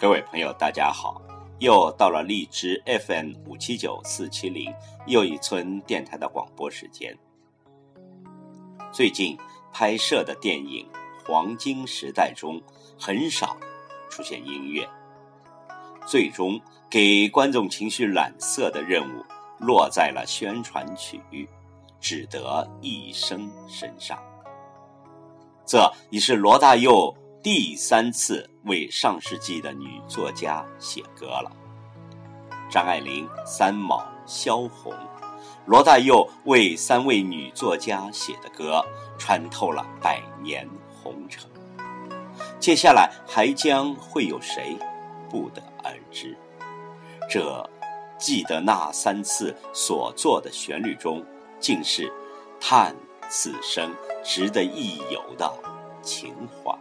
各位朋友，大家好！又到了荔枝 FM 五七九四七零又一村电台的广播时间。最近拍摄的电影《黄金时代》中很少出现音乐，最终给观众情绪染色的任务落在了宣传曲《只得一生》身上。这已是罗大佑。第三次为上世纪的女作家写歌了。张爱玲、三毛、萧红、罗大佑为三位女作家写的歌，穿透了百年红尘。接下来还将会有谁，不得而知。这记得那三次所作的旋律中，竟是叹此生值得一游的情怀。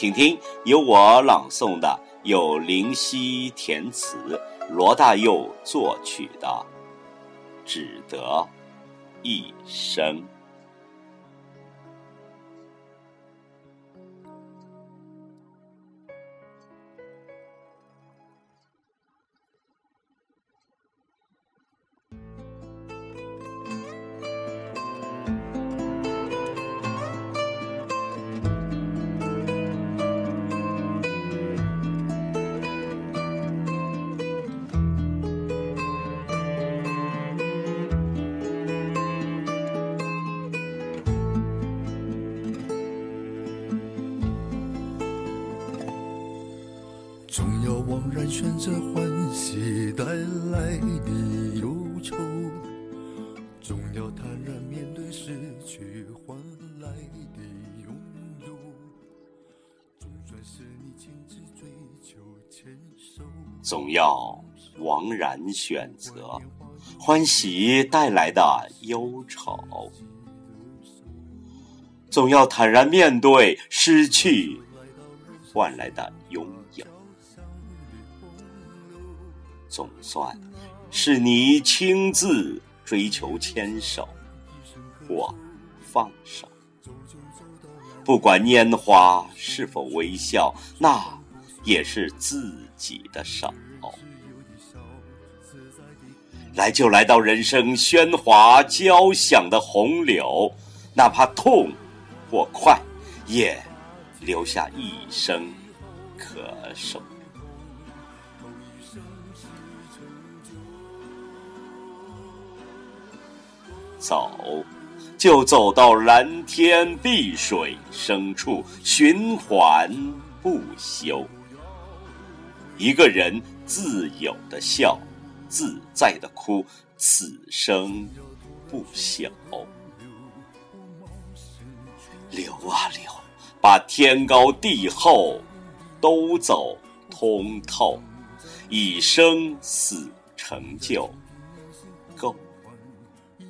请听由我朗诵的，有灵犀填词、罗大佑作曲的《只得一生》。总要枉然选择欢喜带来的忧愁，总要坦然面对失去换来的拥有。总算是你亲自追求牵手，总要枉然选择欢喜带来的忧愁，总要坦然面对失去换来的拥有。总算是你亲自追求牵手或放手，不管拈花是否微笑，那也是自己的手。来就来到人生喧哗交响的洪流，哪怕痛或快，也留下一生可守。走，就走到蓝天碧水深处，循环不休。一个人自由的笑，自在的哭，此生不朽。流啊流，把天高地厚都走通透，以生死成就，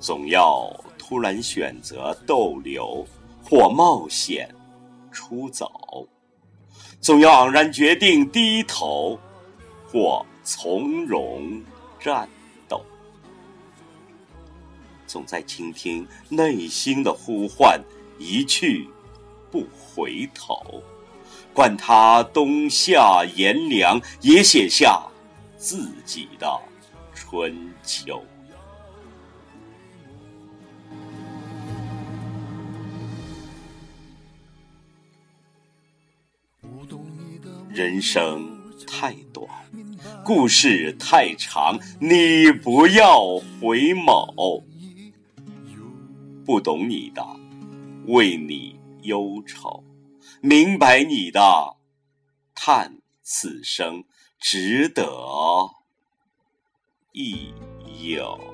总要突然选择逗留或冒险出走，总要昂然决定低头或从容战斗，总在倾听内心的呼唤，一去不回头。管他冬夏炎凉，也写下自己的春秋。人生太短，故事太长，你不要回眸。不懂你的，为你忧愁；明白你的，叹此生值得一游。